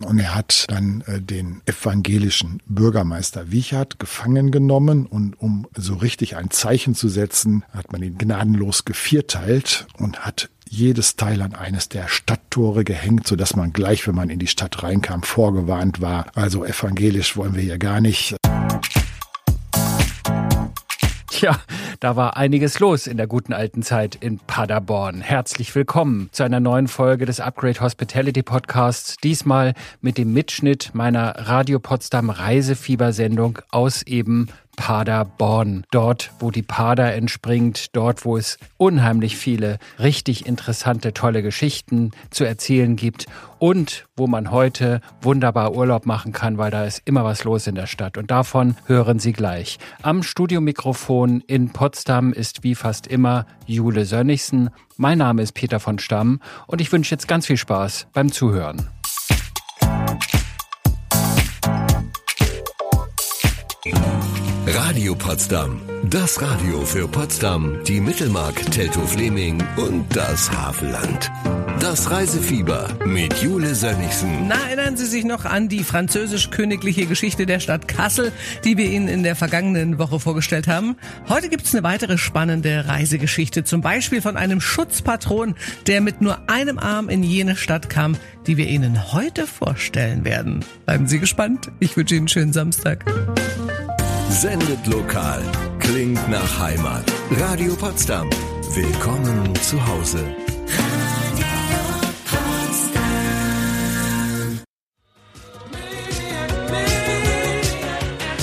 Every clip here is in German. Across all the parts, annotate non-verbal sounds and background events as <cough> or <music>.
Und er hat dann äh, den evangelischen Bürgermeister Wiechert gefangen genommen und um so richtig ein Zeichen zu setzen, hat man ihn gnadenlos gevierteilt und hat jedes Teil an eines der Stadttore gehängt, so dass man gleich, wenn man in die Stadt reinkam, vorgewarnt war. Also evangelisch wollen wir hier gar nicht. Tja, da war einiges los in der guten alten Zeit in Paderborn. Herzlich willkommen zu einer neuen Folge des Upgrade Hospitality Podcasts. Diesmal mit dem Mitschnitt meiner Radio Potsdam Reisefiebersendung aus eben Paderborn. Dort, wo die Pader entspringt, dort, wo es unheimlich viele richtig interessante, tolle Geschichten zu erzählen gibt und wo man heute wunderbar Urlaub machen kann, weil da ist immer was los in der Stadt. Und davon hören Sie gleich. Am Studiomikrofon in Potsdam ist wie fast immer Jule Sönnigsen. Mein Name ist Peter von Stamm und ich wünsche jetzt ganz viel Spaß beim Zuhören. Radio Potsdam. Das Radio für Potsdam, die Mittelmark, Teltow-Fleming und das Havelland. Das Reisefieber mit Jule Sönnigsen. Na, erinnern Sie sich noch an die französisch-königliche Geschichte der Stadt Kassel, die wir Ihnen in der vergangenen Woche vorgestellt haben? Heute gibt's eine weitere spannende Reisegeschichte, zum Beispiel von einem Schutzpatron, der mit nur einem Arm in jene Stadt kam, die wir Ihnen heute vorstellen werden. Bleiben Sie gespannt. Ich wünsche Ihnen einen schönen Samstag. Sendet lokal. Klingt nach Heimat. Radio Potsdam. Willkommen zu Hause.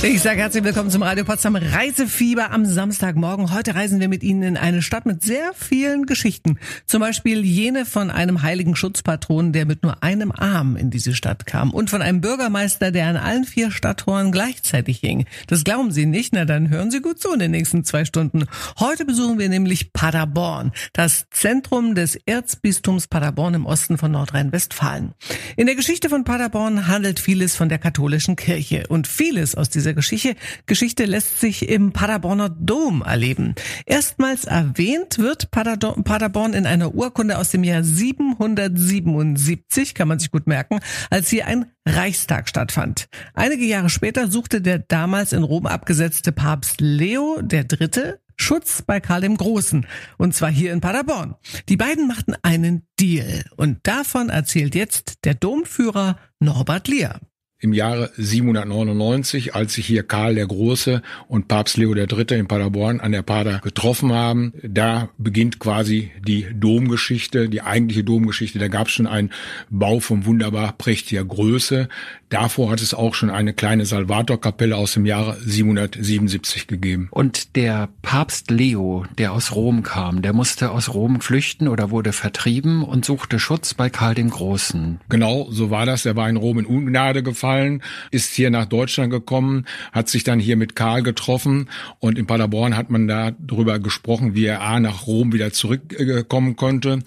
Ich sage herzlich willkommen zum Radio Potsdam Reisefieber am Samstagmorgen. Heute reisen wir mit Ihnen in eine Stadt mit sehr vielen Geschichten. Zum Beispiel jene von einem heiligen Schutzpatron, der mit nur einem Arm in diese Stadt kam. Und von einem Bürgermeister, der an allen vier Stadttoren gleichzeitig hing. Das glauben Sie nicht? Na dann hören Sie gut zu in den nächsten zwei Stunden. Heute besuchen wir nämlich Paderborn, das Zentrum des Erzbistums Paderborn im Osten von Nordrhein-Westfalen. In der Geschichte von Paderborn handelt vieles von der katholischen Kirche und vieles aus dieser Geschichte, Geschichte lässt sich im Paderborner Dom erleben. Erstmals erwähnt wird Paderborn in einer Urkunde aus dem Jahr 777, kann man sich gut merken, als hier ein Reichstag stattfand. Einige Jahre später suchte der damals in Rom abgesetzte Papst Leo III. Schutz bei Karl dem Großen. Und zwar hier in Paderborn. Die beiden machten einen Deal. Und davon erzählt jetzt der Domführer Norbert Lier im Jahre 799, als sich hier Karl der Große und Papst Leo III. in Paderborn an der Pader getroffen haben. Da beginnt quasi die Domgeschichte, die eigentliche Domgeschichte. Da gab es schon einen Bau von wunderbar prächtiger Größe. Davor hat es auch schon eine kleine Salvatorkapelle aus dem Jahre 777 gegeben. Und der Papst Leo, der aus Rom kam, der musste aus Rom flüchten oder wurde vertrieben und suchte Schutz bei Karl dem Großen. Genau, so war das. Er war in Rom in Ungnade gefallen gefallen, ist hier nach Deutschland gekommen, hat sich dann hier mit Karl getroffen und in Paderborn hat man da drüber gesprochen, wie er A nach Rom wieder zurückkommen konnte,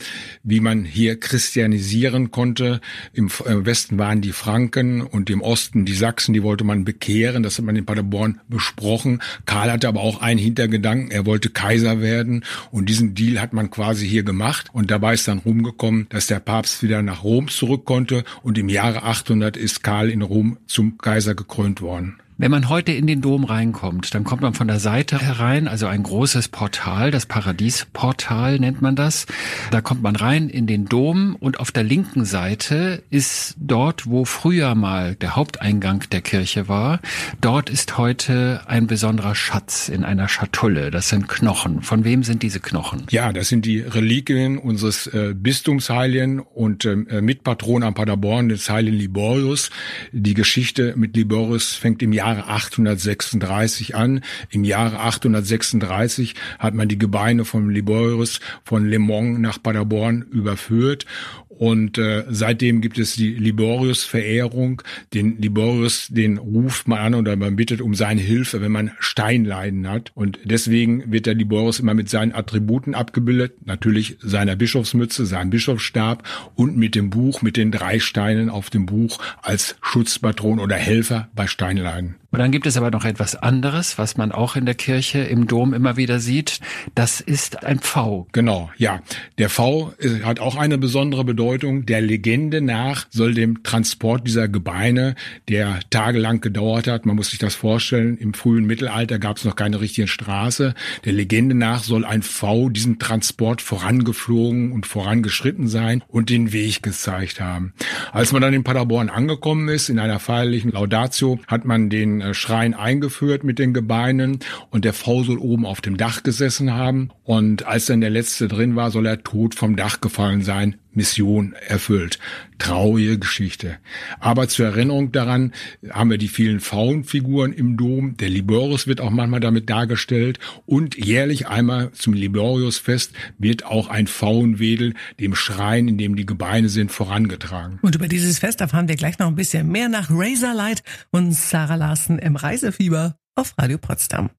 wie man hier christianisieren konnte. Im Westen waren die Franken und im Osten die Sachsen, die wollte man bekehren, das hat man in Paderborn besprochen. Karl hatte aber auch einen Hintergedanken, er wollte Kaiser werden und diesen Deal hat man quasi hier gemacht und dabei ist dann rumgekommen, dass der Papst wieder nach Rom zurück konnte und im Jahre 800 ist Karl in Rom zum Kaiser gekrönt worden. Wenn man heute in den Dom reinkommt, dann kommt man von der Seite herein, also ein großes Portal, das Paradiesportal nennt man das. Da kommt man rein in den Dom und auf der linken Seite ist dort, wo früher mal der Haupteingang der Kirche war, dort ist heute ein besonderer Schatz in einer Schatulle. Das sind Knochen. Von wem sind diese Knochen? Ja, das sind die Reliquien unseres äh, Bistumsheiligen und ähm, äh, Mitpatron am Paderborn des Heiligen Liborius. Die Geschichte mit Liborius fängt im Jahr Jahre 836 an. Im Jahre 836 hat man die Gebeine von Liborius von Le Mans nach Paderborn überführt und äh, seitdem gibt es die Liborius-Verehrung. Den Liborius, den ruft man an oder man bittet um seine Hilfe, wenn man Steinleiden hat. Und deswegen wird der Liborius immer mit seinen Attributen abgebildet. Natürlich seiner Bischofsmütze, seinem Bischofsstab und mit dem Buch, mit den drei Steinen auf dem Buch als Schutzpatron oder Helfer bei Steinleiden. Und dann gibt es aber noch etwas anderes, was man auch in der Kirche im Dom immer wieder sieht. Das ist ein Pfau. Genau, ja. Der Pfau äh, hat auch eine besondere Bedeutung. Der Legende nach soll dem Transport dieser Gebeine, der tagelang gedauert hat, man muss sich das vorstellen, im frühen Mittelalter gab es noch keine richtige Straße. Der Legende nach soll ein Pfau diesen Transport vorangeflogen und vorangeschritten sein und den Weg gezeigt haben. Als man dann in Paderborn angekommen ist, in einer feierlichen Laudatio, hat man den Schrein eingeführt mit den Gebeinen und der V soll oben auf dem Dach gesessen haben und als dann der letzte drin war, soll er tot vom Dach gefallen sein. Mission erfüllt. Traurige Geschichte. Aber zur Erinnerung daran haben wir die vielen Faunfiguren im Dom. Der Liborius wird auch manchmal damit dargestellt. Und jährlich einmal zum Liboriusfest wird auch ein Faunwedel dem Schrein, in dem die Gebeine sind, vorangetragen. Und über dieses Fest erfahren wir gleich noch ein bisschen mehr nach Razorlight und Sarah Larsen im Reisefieber auf Radio Potsdam.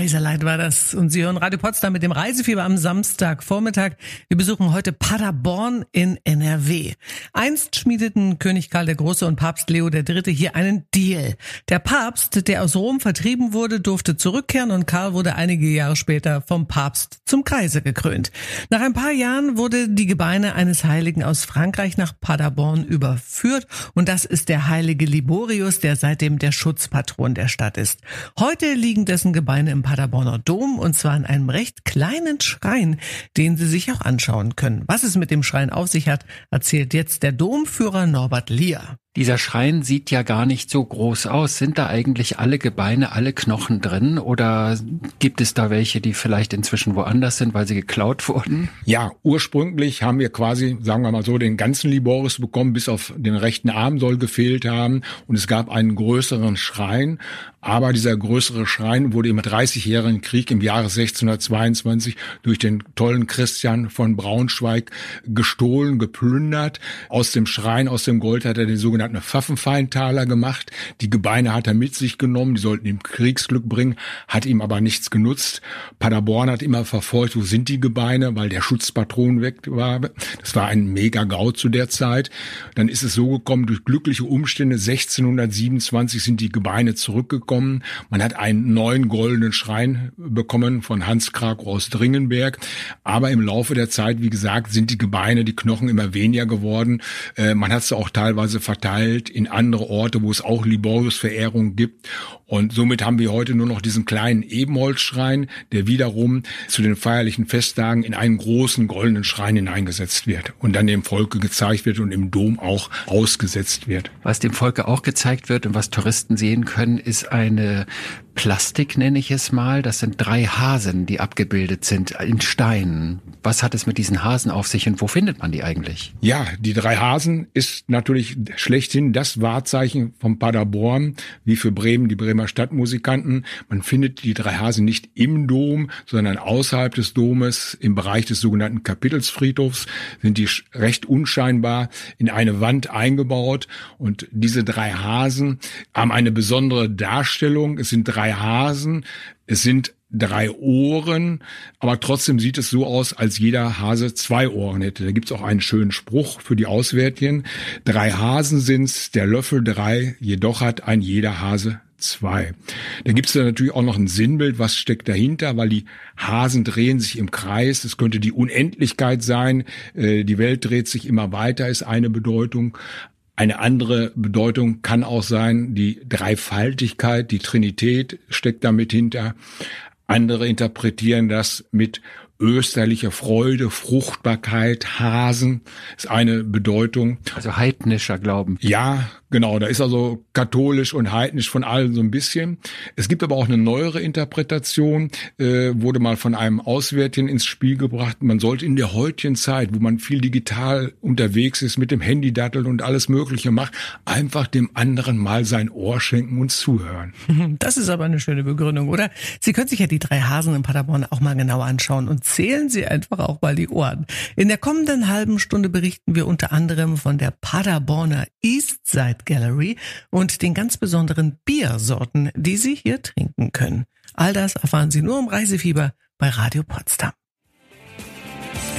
Razorlight war das. Und Sie hören Radio Potsdam mit dem Reisefieber am Samstagvormittag. Wir besuchen heute Paderborn in NRW. Einst schmiedeten König Karl der Große und Papst Leo III. hier einen Deal. Der Papst, der aus Rom vertrieben wurde, durfte zurückkehren und Karl wurde einige Jahre später vom Papst zum Kaiser gekrönt. Nach ein paar Jahren wurde die Gebeine eines Heiligen aus Frankreich nach Paderborn überführt und das ist der heilige Liborius, der seitdem der Schutzpatron der Stadt ist. Heute liegen dessen Gebeine im Paderborner Dom und zwar in einem recht kleinen Schrein, den Sie sich auch anschauen können. Was es mit dem Schrein auf sich hat, erzählt jetzt der Domführer Norbert Lier. Dieser Schrein sieht ja gar nicht so groß aus. Sind da eigentlich alle Gebeine, alle Knochen drin oder gibt es da welche, die vielleicht inzwischen woanders sind, weil sie geklaut wurden? Ja, ursprünglich haben wir quasi, sagen wir mal so, den ganzen Liboris bekommen, bis auf den rechten Arm soll gefehlt haben und es gab einen größeren Schrein, aber dieser größere Schrein wurde im 30-jährigen Krieg im Jahre 1622 durch den tollen Christian von Braunschweig gestohlen, geplündert. Aus dem Schrein, aus dem Gold hat er den sogenannten sogenannten Pfaffenfeintaler gemacht. Die Gebeine hat er mit sich genommen, die sollten ihm Kriegsglück bringen, hat ihm aber nichts genutzt. Paderborn hat immer verfolgt, wo sind die Gebeine, weil der Schutzpatron weg war. Das war ein mega Gau zu der Zeit. Dann ist es so gekommen, durch glückliche Umstände, 1627 sind die Gebeine zurückgekommen. Man hat einen neuen goldenen Schrein bekommen von Hans Krakow aus Dringenberg. Aber im Laufe der Zeit, wie gesagt, sind die Gebeine, die Knochen immer weniger geworden. Äh, man hat sie auch teilweise verteilt verteilt in andere Orte, wo es auch Liborius-Verehrung gibt. Und somit haben wir heute nur noch diesen kleinen Ebenholzschrein, der wiederum zu den feierlichen Festtagen in einen großen goldenen Schrein hineingesetzt wird und dann dem Volke gezeigt wird und im Dom auch ausgesetzt wird. Was dem Volke auch gezeigt wird und was Touristen sehen können, ist eine Plastik, nenne ich es mal. Das sind drei Hasen, die abgebildet sind in Steinen. Was hat es mit diesen Hasen auf sich und wo findet man die eigentlich? Ja, die drei Hasen ist natürlich schlechthin das Wahrzeichen vom Paderborn, wie für Bremen die Bremer Stadtmusikanten. Man findet die drei Hasen nicht im Dom, sondern außerhalb des Domes, im Bereich des sogenannten Kapitelsfriedhofs, sind die recht unscheinbar in eine Wand eingebaut. Und diese drei Hasen haben eine besondere Darstellung. Es sind drei Hasen, es sind drei Ohren, aber trotzdem sieht es so aus, als jeder Hase zwei Ohren hätte. Da gibt's auch einen schönen Spruch für die Auswärtigen. Drei Hasen sind's, der Löffel drei, jedoch hat ein jeder Hase zwei. Da gibt's da natürlich auch noch ein Sinnbild, was steckt dahinter, weil die Hasen drehen sich im Kreis. Es könnte die Unendlichkeit sein. Äh, die Welt dreht sich immer weiter, ist eine Bedeutung. Eine andere Bedeutung kann auch sein, die Dreifaltigkeit, die Trinität steckt damit hinter. Andere interpretieren das mit österlicher Freude, Fruchtbarkeit, Hasen ist eine Bedeutung. Also heidnischer Glauben. Ja, Genau, da ist also katholisch und heidnisch von allen so ein bisschen. Es gibt aber auch eine neuere Interpretation, äh, wurde mal von einem Auswärtigen ins Spiel gebracht. Man sollte in der heutigen Zeit, wo man viel digital unterwegs ist, mit dem Handy datteln und alles Mögliche macht, einfach dem anderen mal sein Ohr schenken und zuhören. <laughs> Das ist aber eine schöne Begründung, oder? Sie können sich ja die drei Hasen in Paderborn auch mal genau anschauen und zählen Sie einfach auch mal die Ohren. In der kommenden halben Stunde berichten wir unter anderem von der Paderborner Eastside Gallery und den ganz besonderen Biersorten, die Sie hier trinken können. All das erfahren Sie nur im Reisefieber bei Radio Potsdam.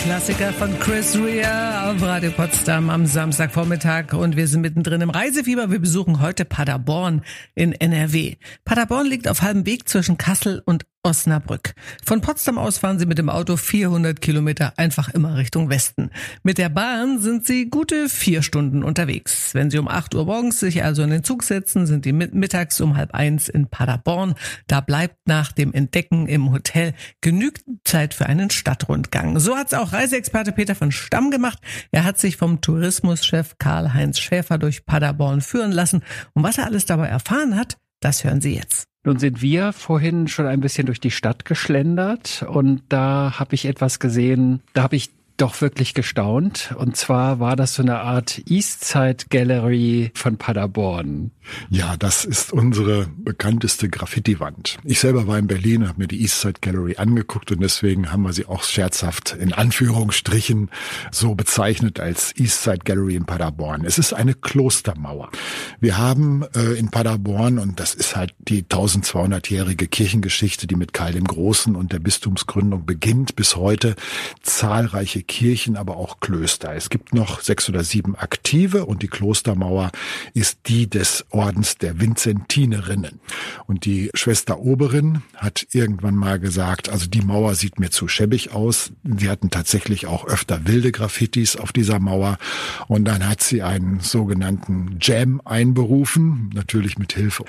Klassiker von Chris Rea auf Radio Potsdam am Samstagvormittag und wir sind mittendrin im Reisefieber. Wir besuchen heute Paderborn in NRW. Paderborn liegt auf halbem Weg zwischen Kassel und Osnabrück. Von Potsdam aus fahren Sie mit dem Auto 400 Kilometer einfach immer Richtung Westen. Mit der Bahn sind Sie gute vier Stunden unterwegs. Wenn Sie um 8 Uhr morgens sich also in den Zug setzen, sind Sie mittags um halb eins in Paderborn. Da bleibt nach dem Entdecken im Hotel genügend Zeit für einen Stadtrundgang. So hat es auch Reiseexperte Peter von Stamm gemacht. Er hat sich vom Tourismuschef Karl-Heinz Schäfer durch Paderborn führen lassen. Und was er alles dabei erfahren hat, das hören Sie jetzt. Nun sind wir vorhin schon ein bisschen durch die Stadt geschlendert und da habe ich etwas gesehen, da habe ich doch wirklich gestaunt. Und zwar war das so eine Art Eastside Gallery von Paderborn. Ja, das ist unsere bekannteste Graffiti-Wand. Ich selber war in Berlin habe mir die Eastside Gallery angeguckt und deswegen haben wir sie auch scherzhaft in Anführungsstrichen so bezeichnet als Eastside Gallery in Paderborn. Es ist eine Klostermauer. Wir haben äh, in Paderborn, und das ist halt die 1200-jährige Kirchengeschichte, die mit Karl dem Großen und der Bistumsgründung beginnt bis heute, zahlreiche Kirchen, aber auch Klöster. Es gibt noch sechs oder sieben aktive und die Klostermauer ist die des Ordens der Vinzentinerinnen. Und die Schwester Oberin hat irgendwann mal gesagt, also die Mauer sieht mir zu schäbig aus. Sie hatten tatsächlich auch öfter wilde Graffitis auf dieser Mauer. Und dann hat sie einen sogenannten Jam einberufen, natürlich mit Hilfe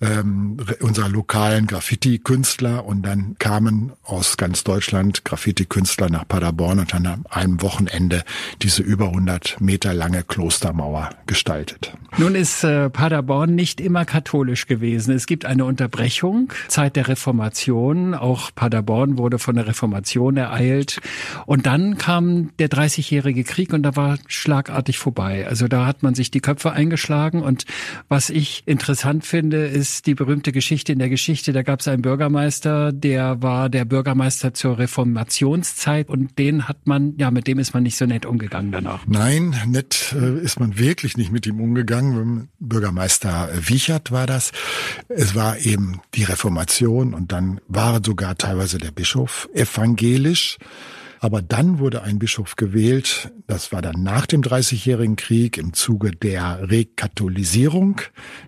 ähm, unserer lokalen Graffiti-Künstler. Und dann kamen aus ganz Deutschland Graffiti-Künstler nach Paderborn und haben einem Wochenende diese über 100 Meter lange Klostermauer gestaltet. Nun ist äh, Paderborn nicht immer katholisch gewesen. Es gibt eine Unterbrechung, Zeit der Reformation. Auch Paderborn wurde von der Reformation ereilt. Und dann kam der 30-jährige Krieg und da war schlagartig vorbei. Also da hat man sich die Köpfe eingeschlagen. Und was ich interessant finde, ist die berühmte Geschichte in der Geschichte. Da gab es einen Bürgermeister, der war der Bürgermeister zur Reformationszeit und den hat man ja, mit dem ist man nicht so nett umgegangen danach. Nein, nett äh, ist man wirklich nicht mit ihm umgegangen. Bürgermeister Wiechert war das. Es war eben die Reformation und dann war sogar teilweise der Bischof evangelisch. Aber dann wurde ein Bischof gewählt, das war dann nach dem Dreißigjährigen Krieg im Zuge der Rekatholisierung.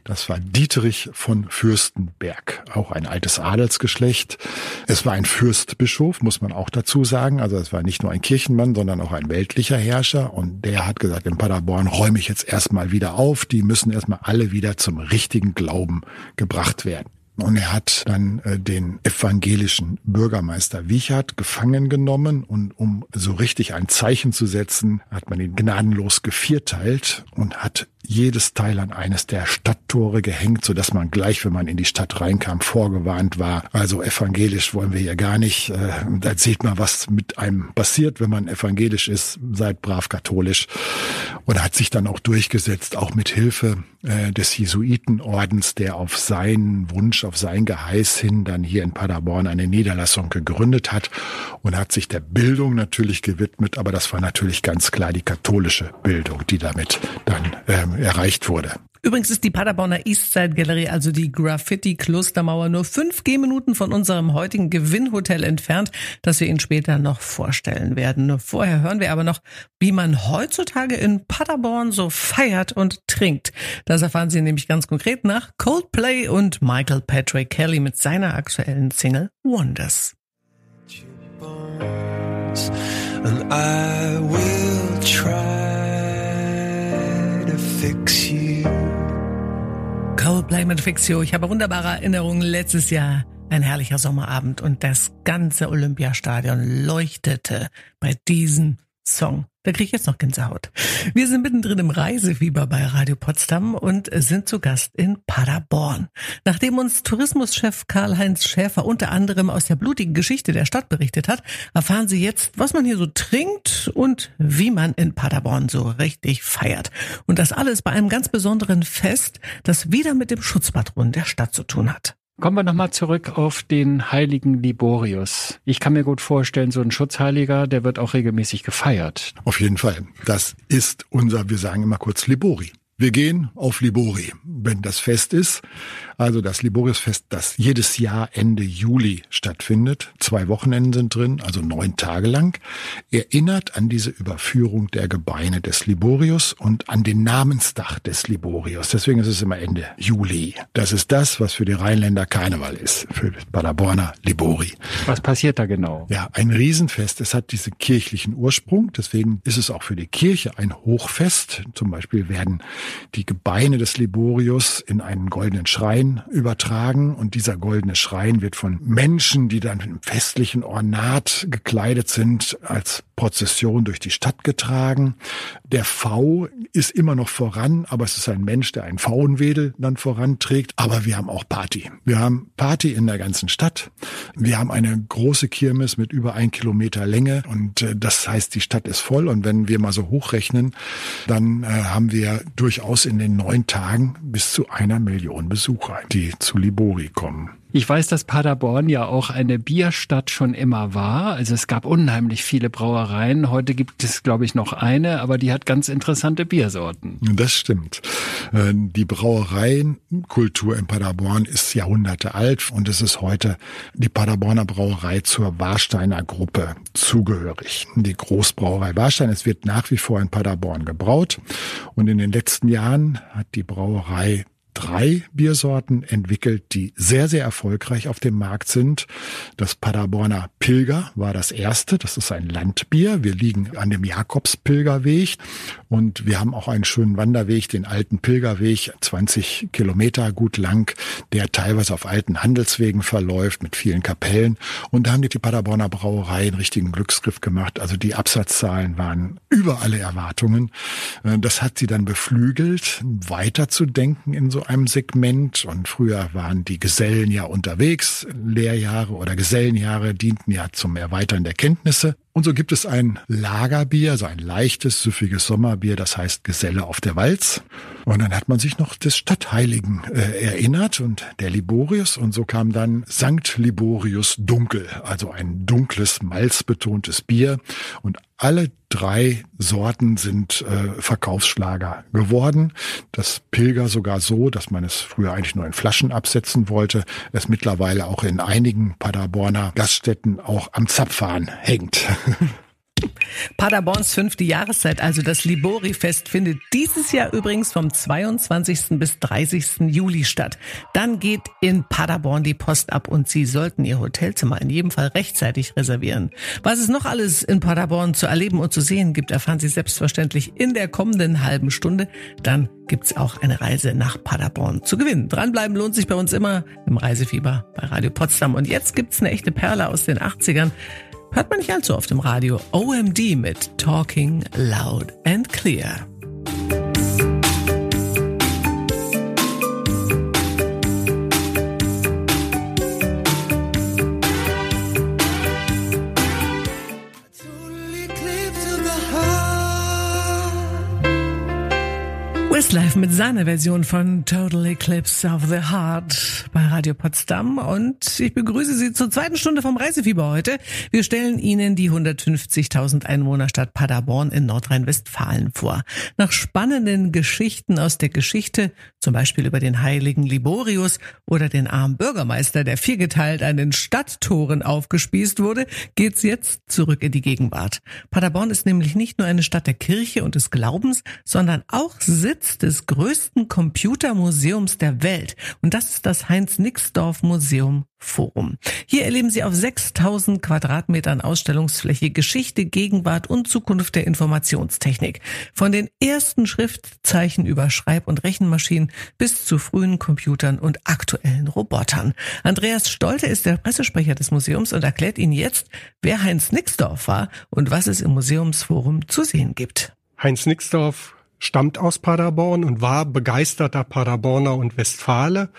Das war Dietrich von Fürstenberg, auch ein altes Adelsgeschlecht. Es war ein Fürstbischof, muss man auch dazu sagen. Also es war nicht nur ein Kirchenmann, sondern auch ein weltlicher Herrscher. Und der hat gesagt, in Paderborn räume ich jetzt erstmal wieder auf. Die müssen erstmal alle wieder zum richtigen Glauben gebracht werden. Und er hat dann äh, den evangelischen Bürgermeister Wiechert gefangen genommen und um so richtig ein Zeichen zu setzen, hat man ihn gnadenlos gevierteilt und hat jedes Teil an eines der Stadttore gehängt, so dass man gleich, wenn man in die Stadt reinkam, vorgewarnt war. Also evangelisch wollen wir hier gar nicht. Äh, da sieht man, was mit einem passiert, wenn man evangelisch ist. Seid brav katholisch. Und hat sich dann auch durchgesetzt, auch mit Hilfe äh, des Jesuitenordens, der auf seinen Wunsch, auf sein Geheiß hin dann hier in Paderborn eine Niederlassung gegründet hat und hat sich der Bildung natürlich gewidmet. Aber das war natürlich ganz klar die katholische Bildung, die damit dann ähm, erreicht wurde. Übrigens ist die Paderborner Eastside Galerie, also die Graffiti-Klostermauer, nur fünf Gehminuten von unserem heutigen Gewinnhotel entfernt, das wir Ihnen später noch vorstellen werden. Vorher hören wir aber noch, wie man heutzutage in Paderborn so feiert und trinkt. Das erfahren Sie nämlich ganz konkret nach Coldplay und Michael Patrick Kelly mit seiner aktuellen Single Wonders. And I will try fix you. Coldplay mit Fixio. Ich habe wunderbare Erinnerungen letztes Jahr. Ein herrlicher Sommerabend und das ganze Olympiastadion leuchtete bei diesem Song. Da kriege ich jetzt noch Gänsehaut. Wir sind mittendrin im Reisefieber bei Radio Potsdam und sind zu Gast in Paderborn. Nachdem uns Tourismuschef Karl-Heinz Schäfer unter anderem aus der blutigen Geschichte der Stadt berichtet hat, erfahren Sie jetzt, was man hier so trinkt und wie man in Paderborn so richtig feiert. Und das alles bei einem ganz besonderen Fest, das wieder mit dem Schutzpatron der Stadt zu tun hat. Kommen wir nochmal zurück auf den heiligen Liborius. Ich kann mir gut vorstellen, so ein Schutzheiliger, der wird auch regelmäßig gefeiert. Auf jeden Fall. Das ist unser, wir sagen immer kurz Libori. Wir gehen auf Libori, wenn das Fest ist. Also das Liboriusfest, das jedes Jahr Ende Juli stattfindet. Zwei Wochenenden sind drin, also neun Tage lang. Erinnert an diese Überführung der Gebeine des Liborius und an den Namenstag des Liborius. Deswegen ist es immer Ende Juli. Das ist das, was für die Rheinländer Karneval ist. Für Paderborner Libori. Was passiert da genau? Ja, ein Riesenfest. Es hat diesen kirchlichen Ursprung. Deswegen ist es auch für die Kirche ein Hochfest. Zum Beispiel werden die Gebeine des Liborius in einen goldenen Schrein übertragen und dieser goldene Schrein wird von Menschen, die dann im festlichen Ornat gekleidet sind, als Prozession durch die Stadt getragen. Der V ist immer noch voran, aber es ist ein Mensch, der einen Pfauenwedel dann voranträgt. Aber wir haben auch Party. Wir haben Party in der ganzen Stadt. Wir haben eine große Kirmes mit über ein Kilometer Länge und äh, das heißt, die Stadt ist voll und wenn wir mal so hochrechnen, dann äh, haben wir durchaus in den neun Tagen bis zu einer Million Besucher, die zu Libori kommen. Ich weiß, dass Paderborn ja auch eine Bierstadt schon immer war. Also es gab unheimlich viele Brauereien. Heute gibt es, glaube ich, noch eine, aber die hat ganz interessante Biersorten. Das stimmt. Äh, die Brauereienkultur in Paderborn ist Jahrhunderte alt und es ist heute die Paderborner Brauerei zur Warsteiner Gruppe zugehörig. Die Großbrauerei Warstein, es wird nach wie vor in Paderborn gebraut und in den letzten Jahren hat die Brauerei drei Biersorten entwickelt, die sehr, sehr erfolgreich auf dem Markt sind. Das Paderborner Pilger war das erste. Das ist ein Landbier. Wir liegen an dem Jakobspilgerweg und wir haben auch einen schönen Wanderweg, den alten Pilgerweg, 20 Kilometer gut lang, der teilweise auf alten Handelswegen verläuft mit vielen Kapellen. Und da haben die Paderborner Brauerei einen richtigen Glücksgriff gemacht. Also die Absatzzahlen waren über alle Erwartungen. Äh, das hat sie dann beflügelt, weiterzudenken in so einem Segment. Und früher waren die Gesellen ja unterwegs. Lehrjahre oder Gesellenjahre dienten ja zum Erweitern der Kenntnisse. Und so gibt es ein Lagerbier, also ein leichtes, süffiges Sommerbier, das heißt Geselle auf der Walz. Und dann hat man sich noch des Stadtheiligen äh, erinnert und der Liborius. Und so kam dann Sankt Liborius Dunkel, also ein dunkles, malzbetontes Bier. Und alle drei Sorten sind äh, Verkaufsschlager geworden. Das Pilger sogar so, dass man es früher eigentlich nur in Flaschen absetzen wollte, es mittlerweile auch in einigen Paderborner Gaststätten auch am Zapfhahn hängt. <laughs> Paderborns fünfte Jahreszeit, also das Libori-Fest, findet dieses Jahr übrigens vom 22. bis 30. Juli statt. Dann geht in Paderborn die Post ab und Sie sollten Ihr Hotelzimmer in jedem Fall rechtzeitig reservieren. Was es noch alles in Paderborn zu erleben und zu sehen gibt, erfahren Sie selbstverständlich in der kommenden halben Stunde. Dann gibt's auch eine Reise nach Paderborn zu gewinnen. Dranbleiben lohnt sich bei uns immer im Reisefieber bei Radio Potsdam. Und jetzt gibt's eine echte Perle aus den 80ern. Hört man nicht allzu oft im Radio. OMD mit Talking Loud and Clear. Mit seiner Version von Total Eclipse of the Heart bei Radio Potsdam und ich begrüße Sie zur zweiten Stunde vom Reisefieber heute. Wir stellen Ihnen die 150.000 Einwohnerstadt Paderborn in Nordrhein-Westfalen vor. Nach spannenden Geschichten aus der Geschichte, zum Beispiel über den heiligen Liborius oder den armen Bürgermeister, der viergeteilt an den Stadttoren aufgespießt wurde, geht's jetzt zurück in die Gegenwart. Paderborn ist nämlich nicht nur eine Stadt der Kirche und des Glaubens, sondern auch Sitz des größten Computermuseums der Welt. Und das ist das Heinz-Nixdorf Museum Forum. Hier erleben Sie auf 6000 Quadratmetern Ausstellungsfläche Geschichte, Gegenwart und Zukunft der Informationstechnik. Von den ersten Schriftzeichen über Schreib- und Rechenmaschinen bis zu frühen Computern und aktuellen Robotern. Andreas Stolte ist der Pressesprecher des Museums und erklärt Ihnen jetzt, wer Heinz Nixdorf war und was es im Museumsforum zu sehen gibt. Heinz Nixdorf stammt aus Paderborn und war begeisterter Paderborner und Westfale.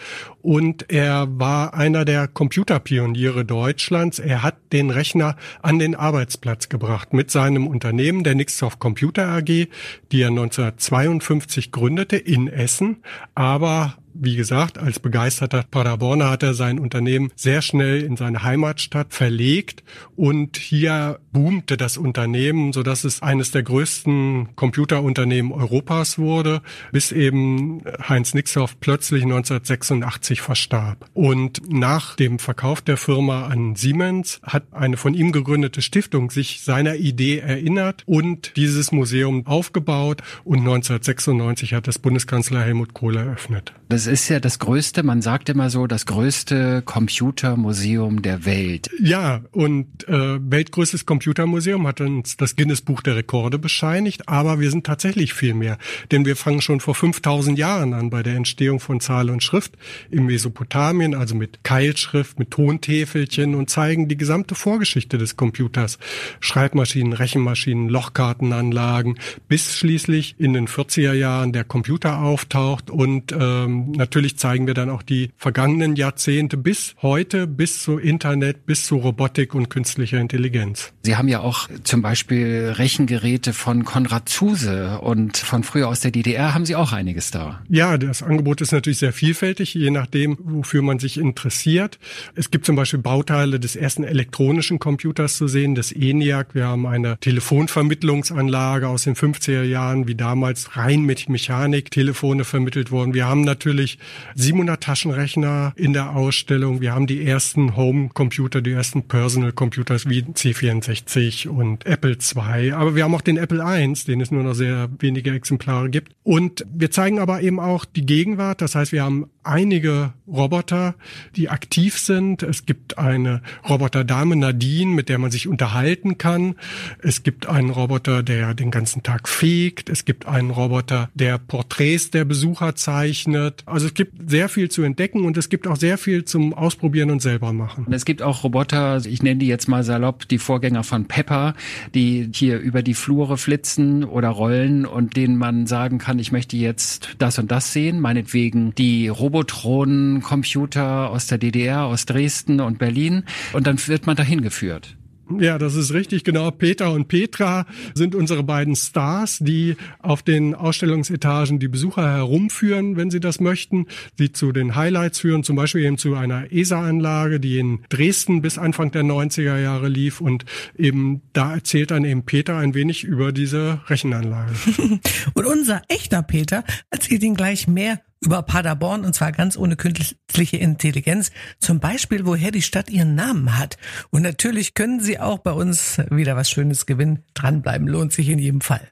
Und er war einer der Computerpioniere Deutschlands. Er hat den Rechner an den Arbeitsplatz gebracht mit seinem Unternehmen, der Nixdorf Computer AG, die er 1952 gründete in Essen, aber wie gesagt, als begeisterter Paderborner hat er sein Unternehmen sehr schnell in seine Heimatstadt verlegt und hier boomte das Unternehmen, so dass es eines der größten Computerunternehmen Europas wurde, bis eben Heinz Nixdorf plötzlich 1986 verstarb. Und nach dem Verkauf der Firma an Siemens hat eine von ihm gegründete Stiftung sich seiner Idee erinnert und dieses Museum aufgebaut und 1996 hat das Bundeskanzler Helmut Kohl eröffnet. Das ist ja das größte, man sagt immer so, das größte Computermuseum der Welt. Ja, und äh, weltgrößtes Computermuseum hat uns das Guinness Buch der Rekorde bescheinigt, aber wir sind tatsächlich viel mehr, denn wir fangen schon vor 5000 Jahren an bei der Entstehung von Zahl und Schrift in Mesopotamien, also mit Keilschrift, mit Tontäfelchen und zeigen die gesamte Vorgeschichte des Computers. Schreibmaschinen, Rechenmaschinen, Lochkartenanlagen, bis schließlich in den 40er Jahren der Computer auftaucht und ähm, natürlich zeigen wir dann auch die vergangenen Jahrzehnte bis heute, bis zu Internet, bis zu Robotik und künstlicher Intelligenz. Sie haben ja auch zum Beispiel Rechengeräte von Konrad Zuse und von früher aus der DDR haben Sie auch einiges da. Ja, das Angebot ist natürlich sehr vielfältig, je nachdem, wofür man sich interessiert. Es gibt zum Beispiel Bauteile des ersten elektronischen Computers zu sehen, des ENIAC. Wir haben eine Telefonvermittlungsanlage aus den 50er Jahren, wie damals rein mit Mechanik Telefone vermittelt wurden. Wir haben natürlich 700 Taschenrechner in der Ausstellung. Wir haben die ersten Home-Computer, die ersten Personal-Computers wie C64 und Apple II. Aber wir haben auch den Apple I, den es nur noch sehr wenige Exemplare gibt. Und wir zeigen aber eben auch die Gegenwart. Das heißt, wir haben einige Roboter, die aktiv sind. Es gibt eine Roboterdame Nadine, mit der man sich unterhalten kann. Es gibt einen Roboter, der den ganzen Tag fegt. Es gibt einen Roboter, der Porträts der Besucher zeichnet. Also es gibt sehr viel zu entdecken und es gibt auch sehr viel zum Ausprobieren und selber machen. Es gibt auch Roboter, ich nenne die jetzt mal salopp, die Vorgänger von Pepper, die hier über die Flure flitzen oder rollen und denen man sagen kann, ich möchte jetzt das und das sehen. Meinetwegen die Robotron-Computer aus der DDR, aus Dresden und Berlin. Und dann wird man dahin geführt. Ja, das ist richtig, genau. Peter und Petra sind unsere beiden Stars, die auf den Ausstellungsetagen die Besucher herumführen, wenn sie das möchten, sie zu den Highlights führen, zum Beispiel eben zu einer ESA-Anlage, die in Dresden bis Anfang der 90er Jahre lief und eben da erzählt dann eben Peter ein wenig über diese Rechenanlage. <laughs> und unser echter Peter erzählt Ihnen gleich mehr über Paderborn und zwar ganz ohne künstliche Intelligenz. Zum Beispiel, woher die Stadt ihren Namen hat. Und natürlich können Sie auch bei uns wieder was Schönes gewinnen. Dranbleiben lohnt sich in jedem Fall.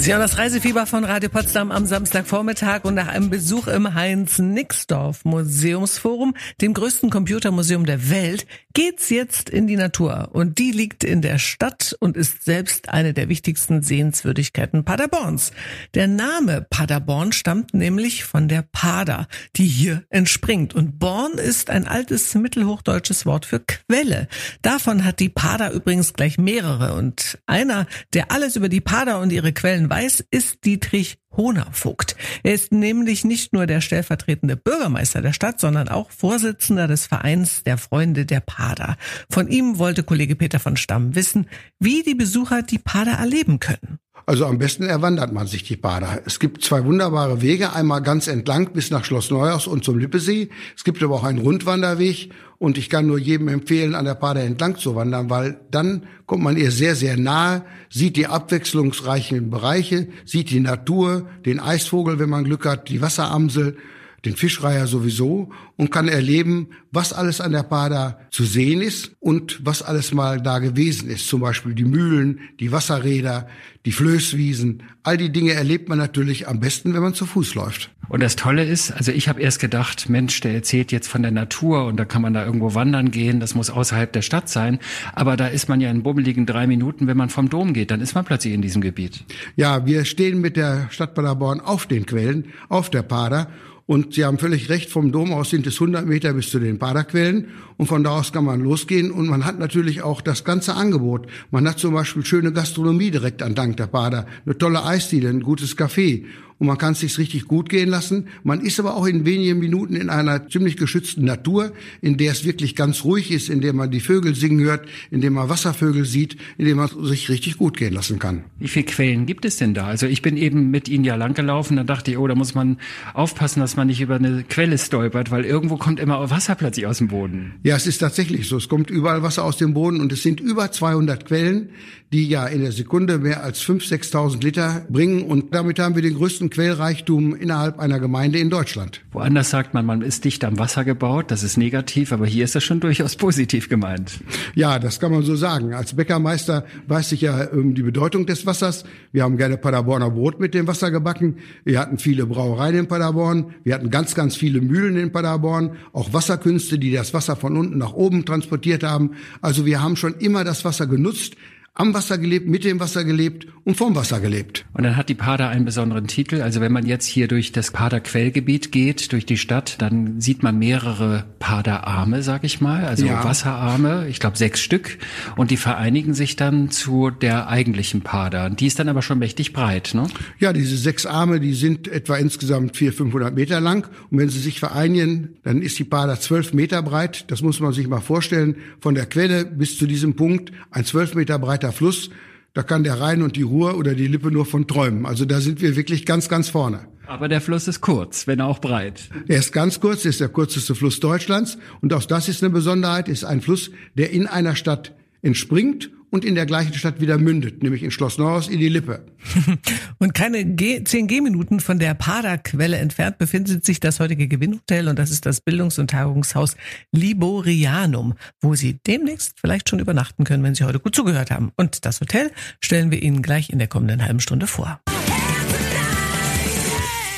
Sie haben das Reisefieber von Radio Potsdam am Samstagvormittag und nach einem Besuch im Heinz-Nixdorf Museumsforum, dem größten Computermuseum der Welt, geht's jetzt in die Natur. Und die liegt in der Stadt und ist selbst eine der wichtigsten Sehenswürdigkeiten Paderborns. Der Name Paderborn stammt nämlich von der Pader, die hier entspringt. Und Born ist ein altes mittelhochdeutsches Wort für Quelle. Davon hat die Pader übrigens gleich mehrere. Und einer, der alles über die Pader und ihre Quellen weiß, ist Dietrich Honervogt. Er ist nämlich nicht nur der stellvertretende Bürgermeister der Stadt, sondern auch Vorsitzender des Vereins der Freunde der Pader. Von ihm wollte Kollege Peter von Stamm wissen, wie die Besucher die Pader erleben können. Also am besten erwandert man sich die Pader. Es gibt zwei wunderbare Wege, einmal ganz entlang bis nach Schloss Neuhaus und zum Lippesee. Es gibt aber auch einen Rundwanderweg und ich kann nur jedem empfehlen, an der Pader entlang zu wandern, weil dann kommt man ihr sehr, sehr nahe, sieht die abwechslungsreichen Bereiche, sieht die Natur, den Eisvogel, wenn man Glück hat, die Wasseramsel, den Fischreiher sowieso und kann erleben, was alles an der Pader zu sehen ist und was alles mal da gewesen ist. Zum Beispiel die Mühlen, die Wasserräder, die Flößwiesen. All die Dinge erlebt man natürlich am besten, wenn man zu Fuß läuft. Und das Tolle ist, also ich habe erst gedacht, Mensch, der erzählt jetzt von der Natur und da kann man da irgendwo wandern gehen, das muss außerhalb der Stadt sein. Aber da ist man ja in bummeligen drei Minuten, wenn man vom Dom geht, dann ist man plötzlich in diesem Gebiet. Ja, wir stehen mit der Stadt Paderborn auf den Quellen, auf der Pader und Sie haben völlig recht, vom Dom aus sind es 100 Meter bis zu den Paderquellen. Und von da aus kann man losgehen. Und man hat natürlich auch das ganze Angebot. Man hat zum Beispiel schöne Gastronomie direkt an Dank der Pader, eine tolle Eisdiele, ein gutes Café. Und man kann es sich richtig gut gehen lassen. Man ist aber auch in wenigen Minuten in einer ziemlich geschützten Natur, in der es wirklich ganz ruhig ist, in der man die Vögel singen hört, in der man Wasservögel sieht, in dem man sich richtig gut gehen lassen kann. Wie viele Quellen gibt es denn da? Also ich bin eben mit Ihnen ja langgelaufen, da dachte ich, oh, da muss man aufpassen, dass man nicht über eine Quelle stolpert, weil irgendwo kommt immer Wasser plötzlich aus dem Boden. Ja, es ist tatsächlich so. Es kommt überall Wasser aus dem Boden und es sind über 200 Quellen, die ja in der Sekunde mehr als 5.000, 6.000 Liter bringen und damit haben wir den größten Quellreichtum innerhalb einer Gemeinde in Deutschland. Woanders sagt man, man ist dicht am Wasser gebaut, das ist negativ, aber hier ist das schon durchaus positiv gemeint. Ja, das kann man so sagen. Als Bäckermeister weiß ich ja um die Bedeutung des Wassers. Wir haben gerne Paderborner Brot mit dem Wasser gebacken. Wir hatten viele Brauereien in Paderborn. Wir hatten ganz, ganz viele Mühlen in Paderborn. Auch Wasserkünste, die das Wasser von unten nach oben transportiert haben. Also wir haben schon immer das Wasser genutzt am Wasser gelebt, mit dem Wasser gelebt und vom Wasser gelebt. Und dann hat die Pader einen besonderen Titel. Also wenn man jetzt hier durch das Pader Quellgebiet geht, durch die Stadt, dann sieht man mehrere Paderarme, sag ich mal, also ja. Wasserarme, ich glaube sechs Stück. Und die vereinigen sich dann zu der eigentlichen Pader. Die ist dann aber schon mächtig breit, ne? Ja, diese sechs Arme, die sind etwa insgesamt 400, 500 Meter lang. Und wenn sie sich vereinigen, dann ist die Pader zwölf Meter breit. Das muss man sich mal vorstellen. Von der Quelle bis zu diesem Punkt ein zwölf Meter breiter breiter Fluss. Da kann der Rhein und die Ruhr oder die Lippe nur von träumen. Also da sind wir wirklich ganz, ganz vorne. Aber der Fluss ist kurz, wenn auch breit. Er ist ganz kurz, ist der kürzeste Fluss Deutschlands. Und auch das ist eine Besonderheit, ist ein Fluss, der in einer Stadt entspringt und in der gleichen Stadt wieder mündet, nämlich in Schloss Neuhaus in die Lippe. <laughs> und keine G 10 Gehminuten von der Paderquelle entfernt befindet sich das heutige Gewinnhotel und das ist das Bildungs- und Tagungshaus Liborianum, wo Sie demnächst vielleicht schon übernachten können, wenn Sie heute gut zugehört haben. Und das Hotel stellen wir Ihnen gleich in der kommenden halben Stunde vor.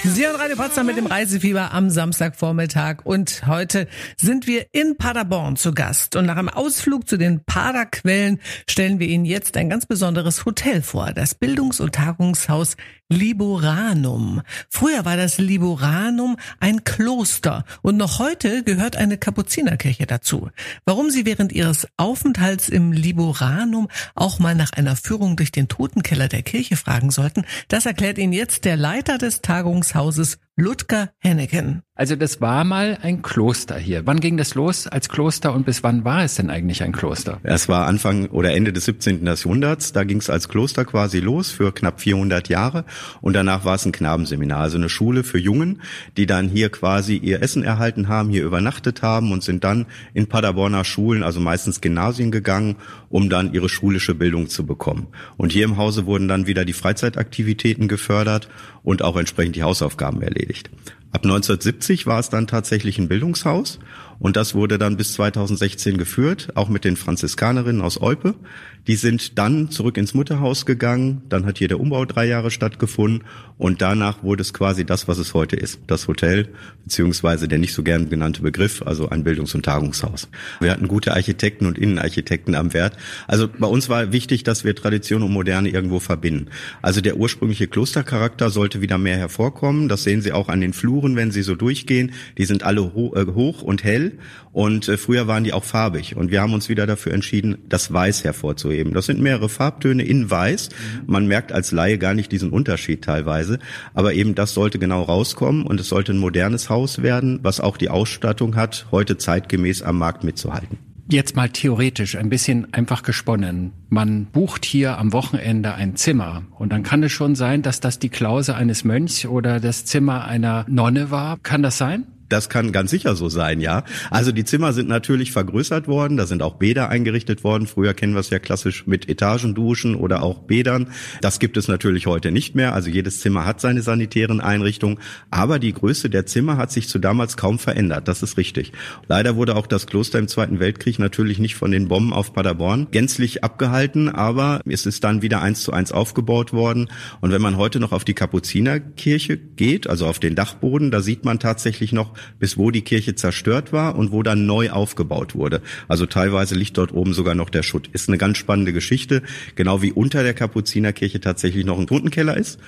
Sie hören Radio Potsdam mit dem Reisefieber am Samstagvormittag und heute sind wir in Paderborn zu Gast und nach einem Ausflug zu den Paderquellen stellen wir Ihnen jetzt ein ganz besonderes Hotel vor, das Bildungs- und Tagungshaus Liboranum. Früher war das Liboranum ein Kloster und noch heute gehört eine Kapuzinerkirche dazu. Warum Sie während Ihres Aufenthalts im Liboranum auch mal nach einer Führung durch den Totenkeller der Kirche fragen sollten, das erklärt Ihnen jetzt der Leiter des Tagungshauses Ludger Henneken. Also das war mal ein Kloster hier. Wann ging das los als Kloster und bis wann war es denn eigentlich ein Kloster? Es war Anfang oder Ende des 17. Jahrhunderts. Da ging es als Kloster quasi los für knapp 400 Jahre und danach war es ein Knabenseminar, also eine Schule für Jungen, die dann hier quasi ihr Essen erhalten haben, hier übernachtet haben und sind dann in Paderborner Schulen, also meistens Gymnasien gegangen, um dann ihre schulische Bildung zu bekommen. Und hier im Hause wurden dann wieder die Freizeitaktivitäten gefördert und auch entsprechend die Hausaufgaben erledigt. Ab 1970 war es dann tatsächlich ein Bildungshaus und das wurde dann bis 2016 geführt, auch mit den Franziskanerinnen aus Eupe. Die sind dann zurück ins Mutterhaus gegangen, dann hat hier der Umbau drei Jahre stattgefunden und danach wurde es quasi das, was es heute ist, das Hotel, beziehungsweise der nicht so gern genannte Begriff, also ein Bildungs- und Tagungshaus. Wir hatten gute Architekten und Innenarchitekten am Wert. Also bei uns war wichtig, dass wir Tradition und Moderne irgendwo verbinden. Also der ursprüngliche Klostercharakter sollte wieder mehr hervorkommen. Das sehen Sie auch an den Fluren, wenn Sie so durchgehen. Die sind alle ho äh, hoch und hell und äh, früher waren die auch farbig. Und wir haben uns wieder dafür entschieden, das Weiß hervorzuheben. Das sind mehrere Farbtöne in Weiß. Man merkt als Laie gar nicht diesen Unterschied teilweise. Aber eben das sollte genau rauskommen und es sollte ein modernes Haus werden, was auch die Ausstattung hat, heute zeitgemäß am Markt mitzuhalten. Jetzt mal theoretisch, ein bisschen einfach gesponnen. Man bucht hier am Wochenende ein Zimmer und dann kann es schon sein, dass das die Klause eines Mönchs oder das Zimmer einer Nonne war. Kann das sein? Das kann ganz sicher so sein, ja. Also die Zimmer sind natürlich vergrößert worden, da sind auch Bäder eingerichtet worden. Früher kennen wir es ja klassisch mit Etagenduschen oder auch Bädern. Das gibt es natürlich heute nicht mehr. Also jedes Zimmer hat seine sanitären Einrichtungen, aber die Größe der Zimmer hat sich zu damals kaum verändert. Das ist richtig. Leider wurde auch das Kloster im Zweiten Weltkrieg natürlich nicht von den Bomben auf Paderborn gänzlich abgehalten, aber es ist dann wieder eins zu eins aufgebaut worden. Und wenn man heute noch auf die Kapuzinerkirche geht, also auf den Dachboden, da sieht man tatsächlich noch bis wo die Kirche zerstört war und wo dann neu aufgebaut wurde. Also teilweise liegt dort oben sogar noch der Schutt. Ist eine ganz spannende Geschichte, genau wie unter der Kapuzinerkirche tatsächlich noch ein Totenkeller ist.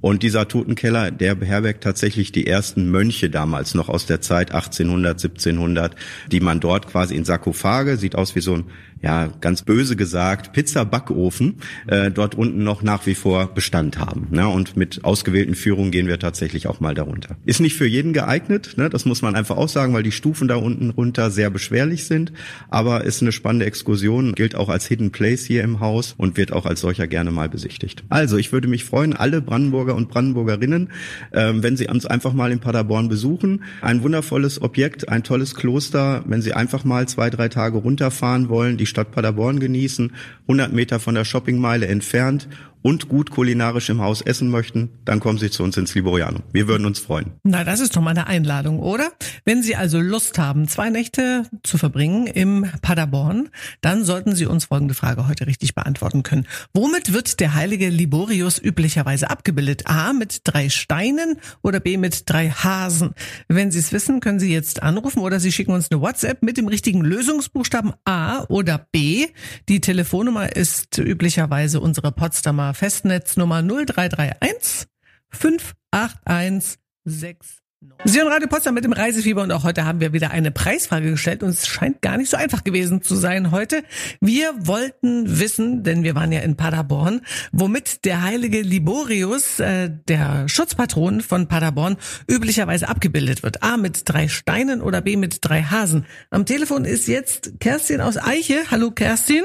Und dieser Totenkeller, der beherbergt tatsächlich die ersten Mönche damals noch aus der Zeit 1800, 1700, die man dort quasi in Sarkophage, sieht aus wie so ein ja ganz böse gesagt, Pizza-Backofen äh, dort unten noch nach wie vor Bestand haben. Ne? Und mit ausgewählten Führungen gehen wir tatsächlich auch mal darunter. Ist nicht für jeden geeignet, ne? das muss man einfach auch sagen, weil die Stufen da unten runter sehr beschwerlich sind. Aber ist eine spannende Exkursion, gilt auch als Hidden Place hier im Haus und wird auch als solcher gerne mal besichtigt. Also ich würde mich freuen, alle Brandenburger und Brandenburgerinnen, ähm, wenn Sie uns einfach mal in Paderborn besuchen. Ein wundervolles Objekt, ein tolles Kloster, wenn Sie einfach mal zwei, drei Tage runterfahren wollen, die Stadt Paderborn genießen, 100 Meter von der Shoppingmeile entfernt und gut kulinarisch im Haus essen möchten, dann kommen Sie zu uns ins Liboriano. Wir würden uns freuen. Na, das ist doch mal eine Einladung, oder? Wenn Sie also Lust haben, zwei Nächte zu verbringen im Paderborn, dann sollten Sie uns folgende Frage heute richtig beantworten können. Womit wird der heilige Liborius üblicherweise abgebildet? A mit drei Steinen oder B mit drei Hasen? Wenn Sie es wissen, können Sie jetzt anrufen oder Sie schicken uns eine WhatsApp mit dem richtigen Lösungsbuchstaben A oder B. Die Telefonnummer ist üblicherweise unsere Potsdamer Festnetznummer 0331 581 6. Sie hören Radio Potsdam mit dem Reisefieber und auch heute haben wir wieder eine Preisfrage gestellt und es scheint gar nicht so einfach gewesen zu sein heute. Wir wollten wissen, denn wir waren ja in Paderborn, womit der heilige Liborius, äh, der Schutzpatron von Paderborn, üblicherweise abgebildet wird. A mit drei Steinen oder B mit drei Hasen. Am Telefon ist jetzt Kerstin aus Eiche. Hallo Kerstin.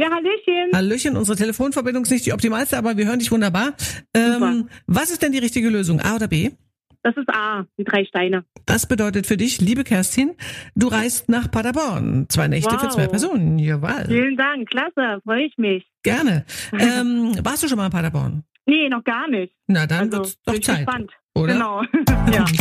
Ja, Hallöchen. Hallöchen, unsere Telefonverbindung ist nicht die optimalste, aber wir hören dich wunderbar. Ähm, was ist denn die richtige Lösung, A oder B? Das ist A, die drei Steine. Das bedeutet für dich, liebe Kerstin, du reist nach Paderborn. Zwei Nächte Wow. für zwei Personen. Jawohl. Vielen Dank, klasse, freue ich mich. Gerne. <laughs> Ähm, warst du schon mal in Paderborn? Nee, noch gar nicht. Na, dann Also, wird's doch Zeit. gespannt. Oder? Genau. <laughs> ja. <laughs>